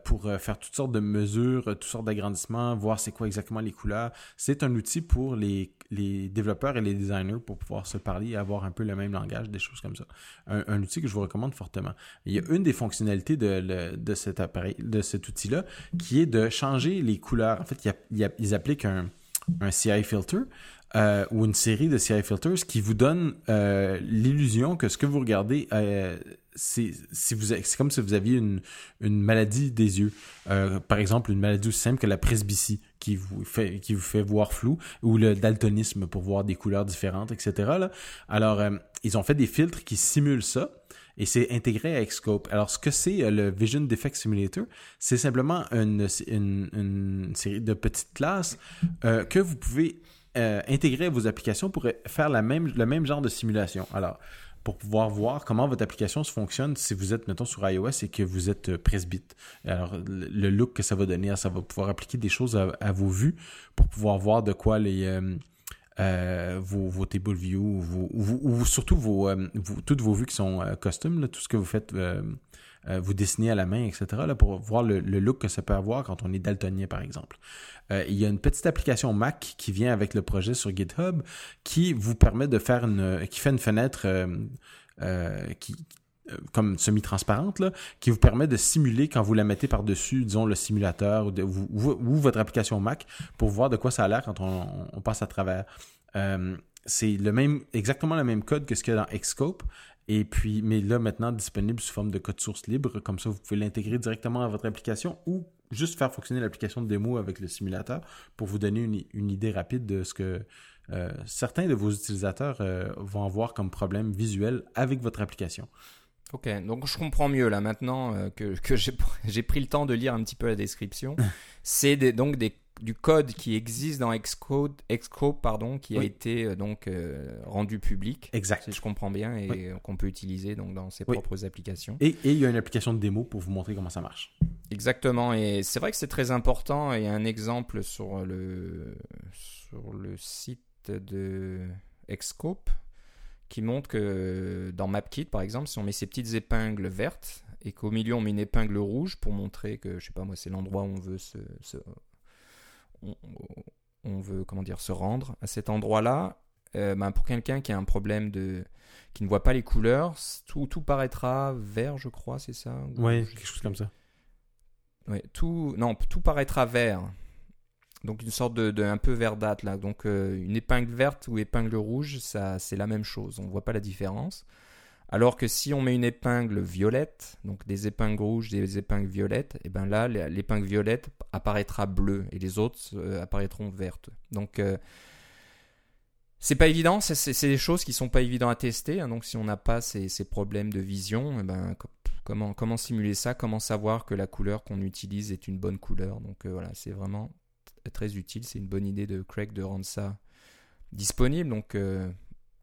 [SPEAKER 2] pour faire toutes sortes de mesures, toutes sortes d'agrandissements, voir c'est quoi exactement les couleurs. C'est un outil pour les, les développeurs et les designers pour pouvoir se parler et avoir un peu le même langage, des choses comme ça. Un, outil que je vous recommande fortement. Il y a une des fonctionnalités de, de cet appareil, de cet outil-là, qui est de changer les couleurs. En fait, ils appellent un, CI filter euh, ou une série de CI filters qui vous donne euh, l'illusion que ce que vous regardez, euh, c'est si vous c'est comme si vous aviez une, une maladie des yeux. par exemple, une maladie aussi simple que la presbytie qui vous fait qui vous fait voir flou ou le daltonisme pour voir des couleurs différentes, etc. Alors, ils ont fait des filtres qui simulent ça et c'est intégré à Xscope. Alors, ce que c'est euh, le Vision Defect Simulator, c'est simplement une, une, série de petites classes euh, que vous pouvez euh, intégrer à vos applications pour faire la même, le même genre de simulation. Alors, pour pouvoir voir comment votre application se fonctionne si vous êtes, mettons, sur iOS et que vous êtes presbyte. Alors, le look que ça va donner, ça va pouvoir appliquer des choses à, vos vues pour pouvoir voir de quoi les, vos, vos, table view, ou surtout vos, euh, toutes vos vues qui sont euh, custom, tout ce que vous faites, vous dessinez à la main, etc., là, pour voir le, look que ça peut avoir quand on est daltonien, par exemple. il y a une petite application Mac qui vient avec le projet sur GitHub qui vous permet de faire une, qui fait une fenêtre qui, comme semi-transparente, qui vous permet de simuler quand vous la mettez par-dessus, disons, le simulateur ou, votre application Mac pour voir de quoi ça a l'air quand on, passe à travers. Euh, c'est le même, exactement le même code que ce qu'il y a dans Xscope. Et puis, mais là, maintenant, disponible sous forme de code source libre. Comme ça, vous pouvez l'intégrer directement à votre application ou juste faire fonctionner l'application de démo avec le simulateur pour vous donner une, idée rapide de ce que euh, certains de vos utilisateurs euh, vont avoir comme problème visuel avec votre application.
[SPEAKER 1] Ok, donc je comprends mieux là maintenant euh, que, que j'ai pris le temps de lire un petit peu la description. C'est donc des du code qui existe dans Xcode, Xcode pardon, qui a été euh, donc euh, rendu public.
[SPEAKER 2] Exact.
[SPEAKER 1] Si je comprends bien et qu'on peut utiliser donc dans ses propres applications.
[SPEAKER 2] Et, il y a une application de démo pour vous montrer comment ça marche.
[SPEAKER 1] Exactement. Et c'est vrai que c'est très important. Il y a un exemple sur le sur le site de Xscope qui montre que dans MapKit, par exemple, si on met ces petites épingles vertes et qu'au milieu on met une épingle rouge pour montrer que, je sais pas moi, c'est l'endroit où on veut se, on, veut comment dire se rendre à cet endroit-là, euh, ben pour quelqu'un qui a un problème de qui ne voit pas les couleurs, tout, tout paraîtra vert, je crois, c'est ça
[SPEAKER 2] Oui, quelque chose comme ça.
[SPEAKER 1] Ouais, tout non, tout paraîtra vert. Donc une sorte de, un peu verdâtre là. Donc euh, une épingle verte ou épingle rouge, ça c'est la même chose. On ne voit pas la différence. Alors que si on met une épingle violette, donc des épingles rouges, des épingles violettes, et eh ben là l'épingle violette apparaîtra bleue et les autres euh, apparaîtront vertes. Donc euh, c'est pas évident, c'est des choses qui sont pas évidentes à tester. Hein. donc si on n'a pas ces, problèmes de vision, eh ben comment comment simuler ça? Comment savoir que la couleur qu'on utilise est une bonne couleur? Donc voilà, c'est vraiment très utile. C'est une bonne idée de Craig de rendre ça disponible. Donc, euh,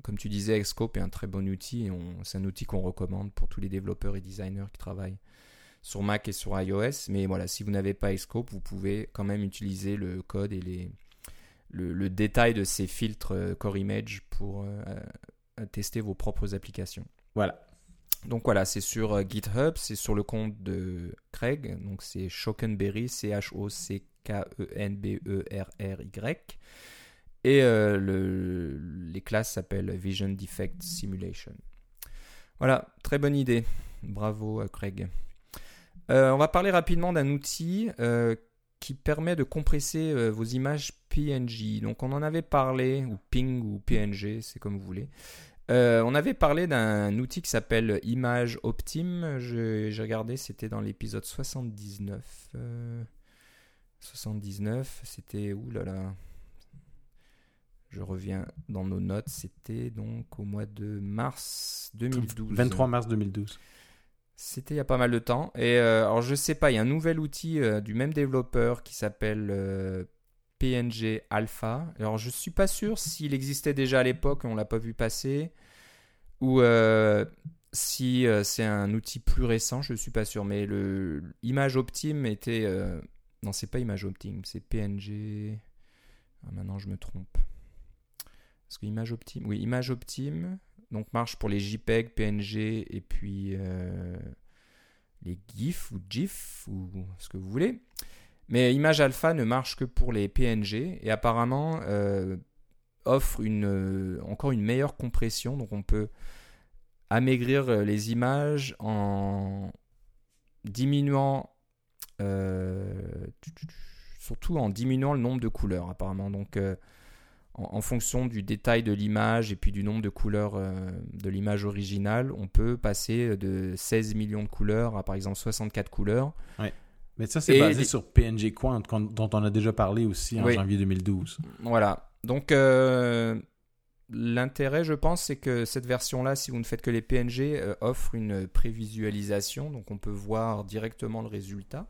[SPEAKER 1] comme tu disais, Xscope est un très bon outil c'est un outil qu'on recommande pour tous les développeurs et designers qui travaillent sur Mac et sur iOS. Mais voilà, si vous n'avez pas Xscope, vous pouvez quand même utiliser le code et les, le, détail de ces filtres euh, Core Image pour tester vos propres applications.
[SPEAKER 2] Voilà.
[SPEAKER 1] Donc voilà, c'est sur GitHub, c'est sur le compte de Craig, donc c'est Shokenberry, C-H-O-C-K-E-N-B-E-R-R-Y. Et le, les classes s'appellent Vision Defect Simulation. Voilà, très bonne idée. Bravo Craig. Euh, on va parler rapidement d'un outil euh, qui permet de compresser euh, vos images PNG. Donc on en avait parlé, ou ping ou PNG, c'est comme vous voulez. on avait parlé d'un outil qui s'appelle Image Optim. J'ai regardé, c'était dans l'épisode 79. 79, c'était où là là je reviens dans nos notes, c'était donc au mois de mars 2012.
[SPEAKER 2] 23 mars 2012.
[SPEAKER 1] C'était il y a pas mal de temps. Et euh, alors je sais pas, il y a un nouvel outil euh, du même développeur qui s'appelle euh, PNG Alpha. Alors je suis pas sûr s'il existait déjà à l'époque on l'a pas vu passer ou si c'est un outil plus récent, je suis pas sûr. Mais le Image Optim était non c'est pas Image Optim, c'est PNG. Ah, maintenant je me trompe. Parce que Image Optim, oui, Image Optim, donc marche pour les JPEG, PNG et puis euh, les GIF ou GIF ou ce que vous voulez. Mais Image Alpha ne marche que pour les PNG et apparemment euh, offre euh, encore une meilleure compression. Donc on peut amaigrir les images en diminuant, surtout en diminuant le nombre de couleurs apparemment. Donc en, fonction du détail de l'image et puis du nombre de couleurs euh, de l'image originale, on peut passer de 16 millions de couleurs à par exemple 64 couleurs.
[SPEAKER 2] Ouais. Mais ça, c'est basé sur PNG Quant, dont on a déjà parlé aussi en janvier 2012.
[SPEAKER 1] Voilà. Donc, euh, l'intérêt, je pense, c'est que cette version-là, si vous ne faites que les PNG, euh, offre une prévisualisation. Donc, on peut voir directement le résultat.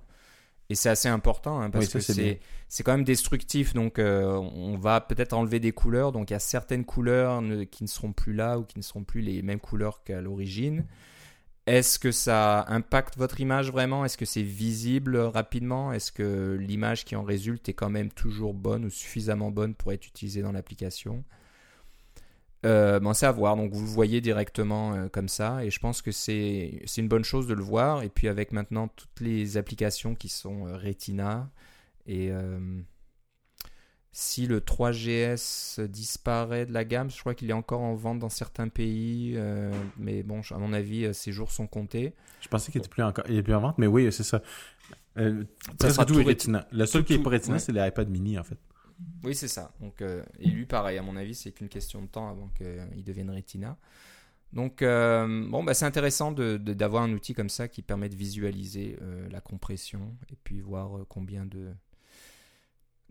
[SPEAKER 1] Et c'est assez important hein, parce que c'est, quand même destructif. Donc euh, on va peut-être enlever des couleurs. Donc il y a certaines couleurs qui ne seront plus là ou qui ne seront plus les mêmes couleurs qu'à l'origine. Est-ce que ça impacte votre image vraiment? Est-ce que c'est visible rapidement? Est-ce que l'image qui en résulte est quand même toujours bonne ou suffisamment bonne pour être utilisée dans l'application? Euh, bon, c'est à voir. Donc, vous le voyez directement euh, comme ça. Et je pense que c'est une bonne chose de le voir. Et puis, avec maintenant toutes les applications qui sont euh, Retina. Et si le 3GS disparaît de la gamme, je crois qu'il est encore en vente dans certains pays. mais bon, à mon avis, ses jours sont comptés.
[SPEAKER 2] Je pensais qu'il était plus encore, il est plus en vente. Mais oui, c'est ça. ça sera tout, Retina. Le seul qui est pas Retina, c'est l'iPad mini, en fait.
[SPEAKER 1] Oui, c'est ça. Donc, euh, et lui, pareil, à mon avis, c'est qu'une question de temps avant qu'il devienne Retina. Donc, euh, bon, bah, c'est intéressant d'avoir de, un outil comme ça qui permet de visualiser euh, la compression et puis voir combien de,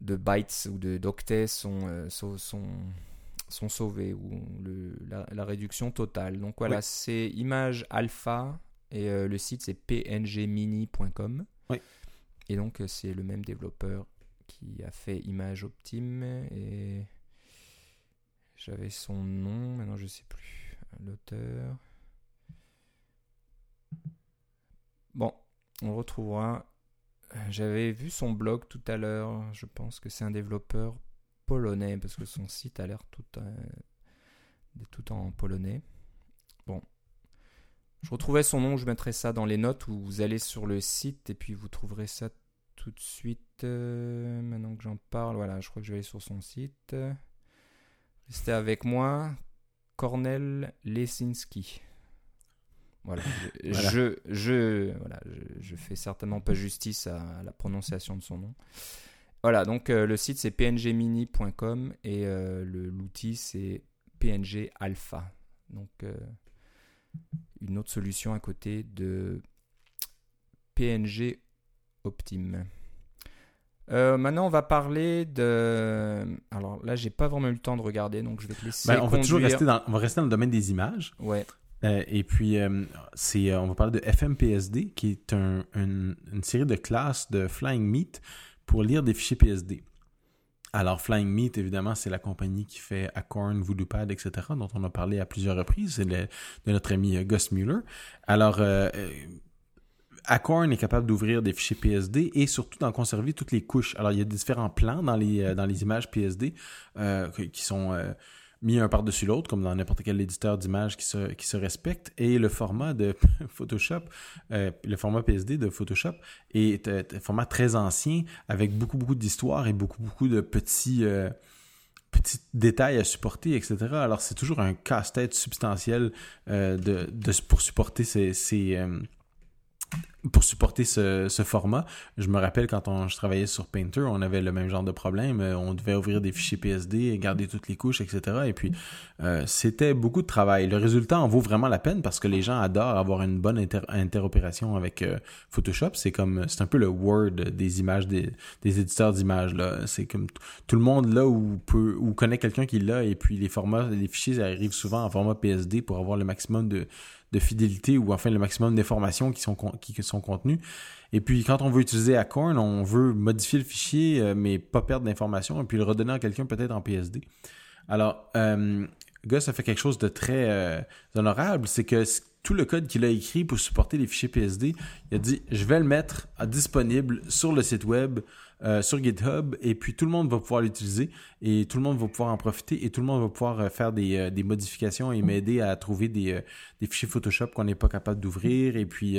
[SPEAKER 1] de bytes ou d'octets sont, sont, sont, sauvés ou le, la, réduction totale. Donc, voilà, c'est Image Alpha et le site c'est pngmini.com.
[SPEAKER 2] Oui.
[SPEAKER 1] Et donc, c'est le même développeur qui a fait Image Optime et j'avais son nom, maintenant je sais plus l'auteur. Bon, on retrouvera. J'avais vu son blog tout à l'heure. Je pense que c'est un développeur polonais parce que son site a l'air tout, euh, tout en polonais. Bon, je retrouvais son nom. Je mettrai ça dans les notes où vous allez sur le site et puis vous trouverez ça tout de suite. Euh, maintenant que j'en parle, voilà, je crois que je vais aller sur son site. Restez avec moi. Cornel Lesinski. Voilà. Je, je, voilà, je, fais certainement pas justice à, la prononciation de son nom. Voilà, donc euh, le site c'est pngmini.com et euh, l'outil c'est PNG Alpha. Donc une autre solution à côté de PNG Optime. Euh, maintenant, on va parler de. Alors là, j'ai pas vraiment eu le temps de regarder, donc je vais te laisser.
[SPEAKER 2] Ben, on va toujours rester dans, on va rester dans le domaine des images.
[SPEAKER 1] Ouais.
[SPEAKER 2] Euh, et puis, euh, c'est, on va parler de FMPSD, qui est une, série de classes de Flying Meat pour lire des fichiers PSD. Alors, Flying Meat, évidemment, c'est la compagnie qui fait Acorn, VoodooPad, etc., dont on a parlé à plusieurs reprises. C'est de notre ami Gus Mueller. Alors, Acorn est capable d'ouvrir des fichiers PSD et surtout d'en conserver toutes les couches. Alors, il y a différents plans dans les, dans les images PSD qui sont mis un par-dessus l'autre, comme dans n'importe quel éditeur d'images qui se, qui se respecte. Et le format de Photoshop, euh, le format PSD de Photoshop est euh, un format très ancien, avec beaucoup, beaucoup d'histoire et beaucoup, beaucoup de petits, euh, petits détails à supporter, etc. Alors, c'est toujours un casse-tête substantiel de, pour supporter ces pour supporter ce, format. Je me rappelle quand on, je travaillais sur Painter, on avait le même genre de problème. Euh, on devait ouvrir des fichiers PSD, garder toutes les couches, etc. Et puis, euh, c'était beaucoup de travail. Le résultat en vaut vraiment la peine parce que les gens adorent avoir une bonne interopération avec euh, Photoshop. C'est comme, c'est un peu le Word des images des, éditeurs d'images. C'est comme tout le monde là où peut, ou connaît quelqu'un qui l'a. Et puis les formats, les fichiers arrivent souvent en format PSD pour avoir le maximum de de fidélité ou enfin le maximum d'informations qui sont, contenues. Et puis quand on veut utiliser Acorn, on veut modifier le fichier euh, mais pas perdre d'informations et puis le redonner à quelqu'un peut-être en PSD. Alors, euh, Gus a fait quelque chose de très euh, honorable, c'est que tout le code qu'il a écrit pour supporter les fichiers PSD, il a dit je vais le mettre disponible sur le site web euh, sur GitHub et puis tout le monde va pouvoir l'utiliser et tout le monde va pouvoir en profiter et tout le monde va pouvoir euh, faire des, euh, des modifications et m'aider à trouver des, des fichiers Photoshop qu'on n'est pas capable d'ouvrir et puis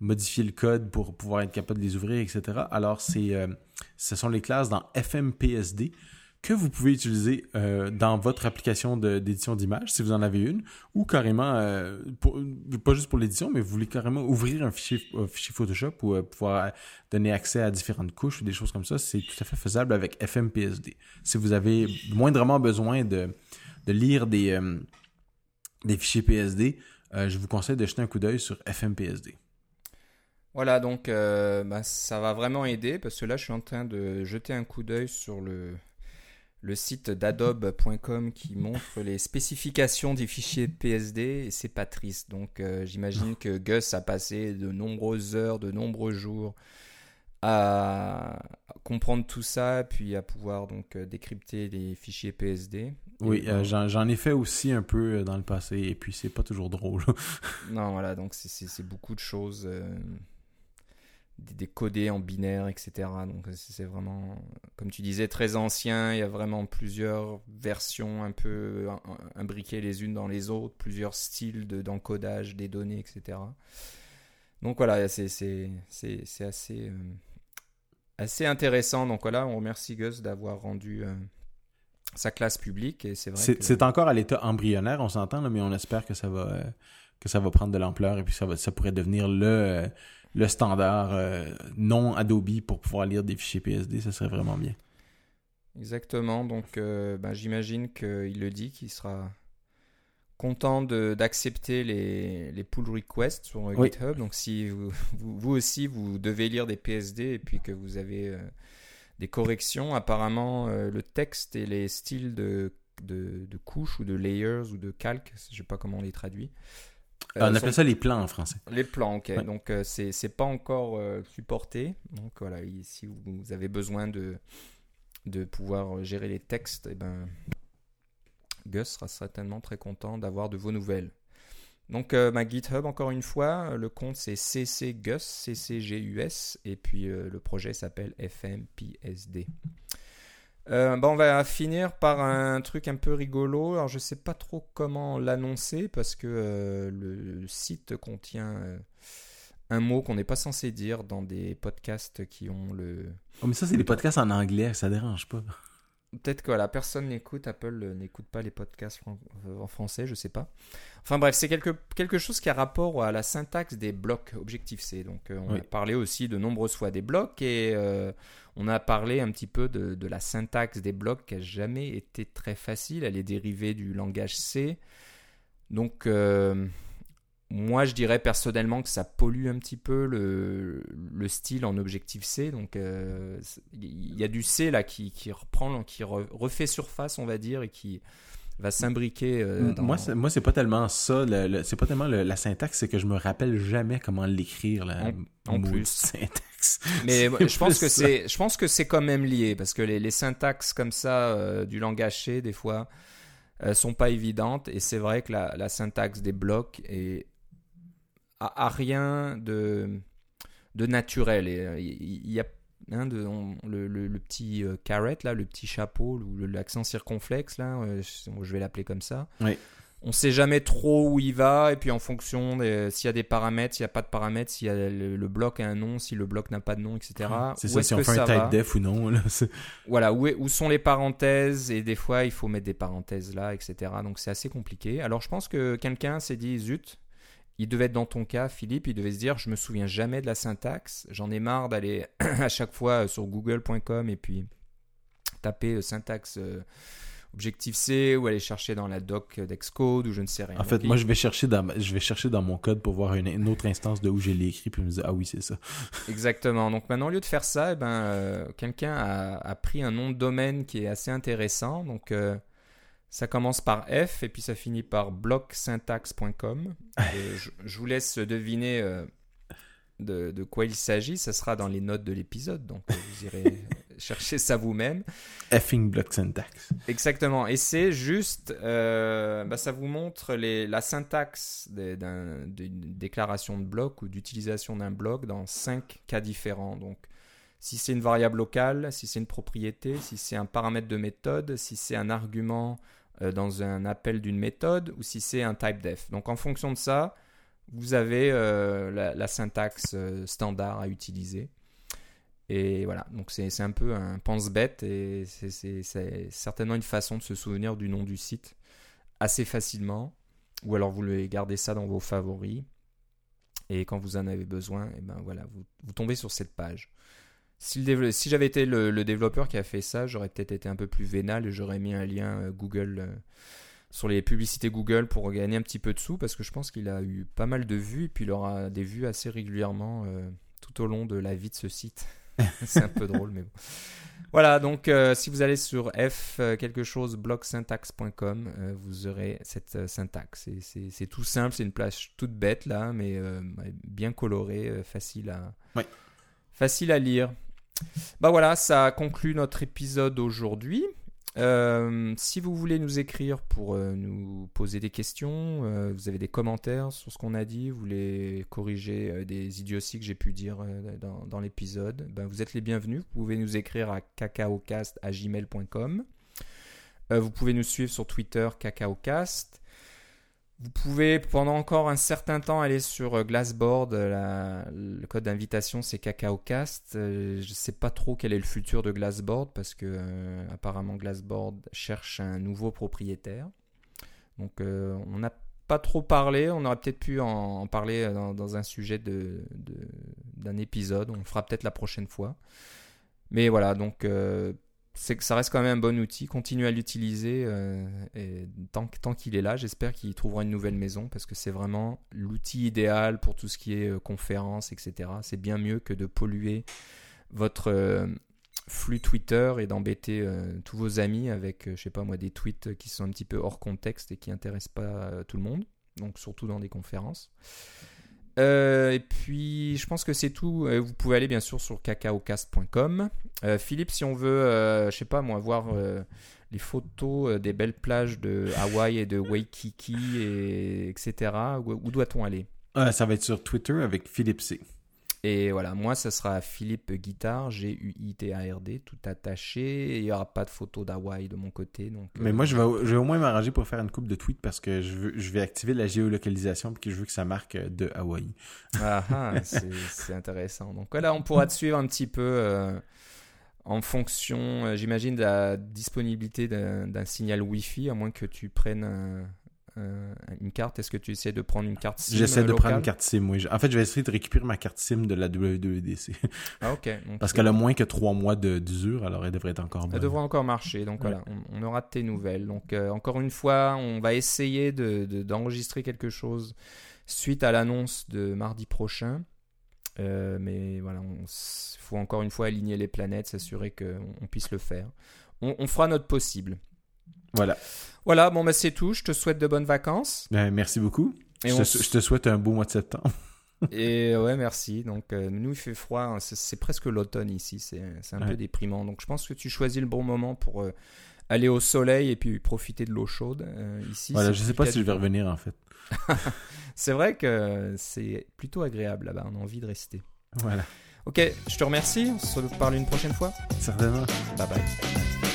[SPEAKER 2] modifier le code pour pouvoir être capable de les ouvrir, etc. Alors, c'est, ce sont les classes dans FMPSD que vous pouvez utiliser euh, dans votre application d'édition d'images, si vous en avez une, ou carrément, euh, pas juste pour l'édition, mais vous voulez carrément ouvrir un fichier, Photoshop ou euh, pouvoir donner accès à différentes couches ou des choses comme ça, c'est tout à fait faisable avec FMPSD. Si vous avez moindrement besoin de, lire des, des fichiers PSD, je vous conseille de jeter un coup d'œil sur FMPSD.
[SPEAKER 1] Voilà, donc bah, ça va vraiment aider parce que là, je suis en train de jeter un coup d'œil sur le, le site d'adobe.com qui montre les spécifications des fichiers PSD et c'est pas triste. Donc euh, j'imagine que Gus a passé de nombreuses heures, de nombreux jours à comprendre tout ça, puis à pouvoir donc euh, décrypter les fichiers PSD.
[SPEAKER 2] Oui, euh, j'en ai fait aussi un peu dans le passé et puis c'est pas toujours drôle.
[SPEAKER 1] non, voilà, donc c'est beaucoup de choses des en binaire, etc. Donc c'est vraiment, comme tu disais, très ancien. Il y a vraiment plusieurs versions un peu imbriquées les unes dans les autres, plusieurs styles d'encodage des données, etc. Donc voilà, c'est assez, euh, assez intéressant. Donc voilà, on remercie Gus d'avoir rendu euh, sa classe publique. et C'est
[SPEAKER 2] C'est encore à l'état embryonnaire, on s'entend, mais on espère que ça va, euh, que ça va prendre de l'ampleur et puis ça, va, ça pourrait devenir le le standard euh, non Adobe pour pouvoir lire des fichiers PSD, ça serait vraiment bien.
[SPEAKER 1] Exactement, donc euh, ben, j'imagine qu'il le dit, qu'il sera content d'accepter les, les, pull requests sur GitHub. Donc si vous, vous, aussi vous devez lire des PSD et puis que vous avez euh, des corrections, apparemment le texte et les styles de, de, de couches ou de layers ou de calques, je ne sais pas comment on les traduit,
[SPEAKER 2] euh, on appelle ça les plans en français.
[SPEAKER 1] Les plans, ok. Donc, euh, c'est pas encore euh, supporté. Donc, voilà, si vous avez besoin de, de pouvoir gérer les textes, et eh ben, Gus sera certainement très content d'avoir de vos nouvelles. Donc, ma GitHub, encore une fois, le compte c'est ccgus, ccgus, et puis le projet s'appelle FMPSD. Euh, on va finir par un truc un peu rigolo. Alors, je sais pas trop comment l'annoncer parce que euh, le, site contient euh, un mot qu'on n'est pas censé dire dans des podcasts qui ont le.
[SPEAKER 2] Oh, mais ça, c'est des podcasts en anglais, ça dérange pas.
[SPEAKER 1] Peut-être que la personne n'écoute, Apple n'écoute pas les podcasts en français, je sais pas. Enfin bref, c'est quelque, quelque chose qui a rapport à la syntaxe des blocs Objective-C. Donc on a parlé aussi de nombreuses fois des blocs et on a parlé un petit peu de, la syntaxe des blocs qui n'a jamais été très facile. Elle est dérivée du langage C. Donc, euh, moi, je dirais personnellement que ça pollue un petit peu le, style en Objective-C. Donc, euh, il y a du C là qui, reprend, qui refait surface, on va dire, et qui va s'imbriquer. Euh,
[SPEAKER 2] dans... Moi, moi, c'est pas tellement ça. c'est pas tellement la syntaxe, c'est que je me rappelle jamais comment l'écrire.
[SPEAKER 1] En, en plus. Syntaxe. Mais je pense que c'est, je pense que c'est quand même lié parce que les, syntaxes comme ça euh, du langage C, des fois, euh, sont pas évidentes et c'est vrai que la, syntaxe des blocs est a, rien de de naturel. Et il y, a hein, de, le, le, petit carrot là, le petit chapeau, l'accent circonflexe là, je vais l'appeler comme ça.
[SPEAKER 2] Oui
[SPEAKER 1] on sait jamais trop où il va et puis en fonction s'il y a des paramètres, s'il n'y a pas de paramètres, s'il y a le, bloc a un nom, si le bloc n'a pas de nom, etc.
[SPEAKER 2] C'est ça, si on fait un type def ou non.
[SPEAKER 1] voilà, où, où, sont les parenthèses et des fois il faut mettre des parenthèses là, etc. Donc c'est assez compliqué. Alors je pense que quelqu'un s'est dit zut. Il devait être dans ton cas, Philippe, il devait se dire je me souviens jamais de la syntaxe, j'en ai marre d'aller à chaque fois sur google.com et puis taper euh, syntaxe euh, Objectif C ou aller chercher dans la doc d'Excode ou je ne sais rien.
[SPEAKER 2] En fait, moi, je vais, chercher dans, je vais chercher dans mon code pour voir une, autre instance de où j'ai l'écrit puis me dire, ah oui, c'est ça.
[SPEAKER 1] Exactement. Donc maintenant, au lieu de faire ça, eh ben, euh, quelqu'un a, pris un nom de domaine qui est assez intéressant. Donc, euh, ça commence par F et puis ça finit par blocksyntax.com. je, je, vous laisse deviner euh, de, de, quoi il s'agit. Ça sera dans les notes de l'épisode. Donc, vous irez chercher ça vous-même.
[SPEAKER 2] Effing block syntax.
[SPEAKER 1] Exactement. Et c'est juste, euh, bah, ça vous montre les, la syntaxe d'une déclaration de bloc ou d'utilisation d'un bloc dans cinq cas différents. Donc, si c'est une variable locale, si c'est une propriété, si c'est un paramètre de méthode, si c'est un argument euh, dans un appel d'une méthode ou si c'est un type def. Donc, en fonction de ça, vous avez euh, la, syntaxe standard à utiliser. Et voilà, donc c'est un peu un pense-bête et c'est certainement une façon de se souvenir du nom du site assez facilement. Ou alors vous le gardez ça dans vos favoris. Et quand vous en avez besoin, et eh ben voilà, vous, vous tombez sur cette page. Si, si j'avais été le, développeur qui a fait ça, j'aurais peut-être été un peu plus vénal et j'aurais mis un lien euh, Google euh, sur les publicités Google pour gagner un petit peu de sous parce que je pense qu'il a eu pas mal de vues et puis il aura des vues assez régulièrement euh, tout au long de la vie de ce site. c'est un peu drôle, mais bon. Voilà, donc euh, si vous allez sur f euh, quelque chose blocksyntax.com, euh, vous aurez cette syntaxe. C'est tout simple, c'est une plage toute bête là, mais bien colorée, facile à facile à lire. Bah voilà, ça conclut notre épisode aujourd'hui. Euh, si vous voulez nous écrire pour euh, nous poser des questions, euh, vous avez des commentaires sur ce qu'on a dit, vous voulez corriger des idioties que j'ai pu dire dans, l'épisode, ben vous êtes les bienvenus. Vous pouvez nous écrire à cacaocast.gmail.com. vous pouvez nous suivre sur Twitter cacaocast. Vous pouvez pendant encore un certain temps aller sur euh, Glassboard. Euh, le code d'invitation c'est CacaoCast. Euh, je ne sais pas trop quel est le futur de Glassboard parce que apparemment Glassboard cherche un nouveau propriétaire. Donc on n'a pas trop parlé. On aurait peut-être pu en, parler dans, un sujet de, d'un épisode. On le fera peut-être la prochaine fois. Mais voilà, donc c'est que ça reste quand même un bon outil. Continuez à l'utiliser euh, et tant, qu'il est là. J'espère qu'il trouvera une nouvelle maison parce que c'est vraiment l'outil idéal pour tout ce qui est euh, conférences, etc. C'est bien mieux que de polluer votre euh, flux Twitter et d'embêter tous vos amis avec, je sais pas moi, des tweets qui sont un petit peu hors contexte et qui intéressent pas tout le monde. Donc surtout dans des conférences. Euh, et puis, je pense que c'est tout. Euh, vous pouvez aller bien sûr sur cacaocast.com. Euh, Philippe, si on veut, je sais pas moi, voir les photos des belles plages de Hawaï et de Waikiki, et, etc., où doit-on aller?
[SPEAKER 2] Ça va être sur Twitter avec Philippe C.
[SPEAKER 1] Et voilà, moi, ça sera Philippe Guitard, G-U-I-T-A-R-D, tout attaché. il n'y aura pas de photo d'Hawaï de mon côté. Donc,
[SPEAKER 2] Mais moi, je vais, je vais au moins m'arranger pour faire une coupe de tweets parce que je, veux, je vais activer la géolocalisation parce que je veux que ça marque de Hawaï.
[SPEAKER 1] Ah, ah c'est intéressant. Donc voilà, on pourra te suivre un petit peu euh, en fonction, euh, j'imagine, de la disponibilité d'un signal Wi-Fi, à moins que tu prennes un, euh, une carte? Est-ce que tu essaies de prendre une carte SIM
[SPEAKER 2] J'essaie de prendre une carte SIM, oui. En fait, je vais essayer de récupérer ma carte SIM de la WWDC.
[SPEAKER 1] Ah, ok.
[SPEAKER 2] Parce qu'elle a moins que trois mois d'usure, alors elle devrait être encore bonne.
[SPEAKER 1] Elle devrait encore marcher, donc voilà, on, aura de tes nouvelles. Donc, euh, encore une fois, on va essayer d'enregistrer de, quelque chose suite à l'annonce de mardi prochain. Euh, mais voilà, il faut encore une fois aligner les planètes, s'assurer qu'on puisse le faire. On, on fera notre possible.
[SPEAKER 2] Voilà.
[SPEAKER 1] Voilà, bon, bah, c'est tout. Je te souhaite de bonnes vacances.
[SPEAKER 2] Ben, merci beaucoup. je, te, souhaite un beau mois de septembre.
[SPEAKER 1] Et ouais, merci. Donc, euh, nous, il fait froid. Hein. C'est presque l'automne ici. C'est un peu déprimant. Donc, je pense que tu choisis le bon moment pour euh, aller au soleil et puis profiter de l'eau chaude euh, ici.
[SPEAKER 2] Voilà, je sais pas si je vais revenir en fait.
[SPEAKER 1] c'est vrai que c'est plutôt agréable là-bas. On a envie de rester.
[SPEAKER 2] Voilà.
[SPEAKER 1] Ok, je te remercie. On se reparle une prochaine fois.
[SPEAKER 2] Certainement.
[SPEAKER 1] Bye bye.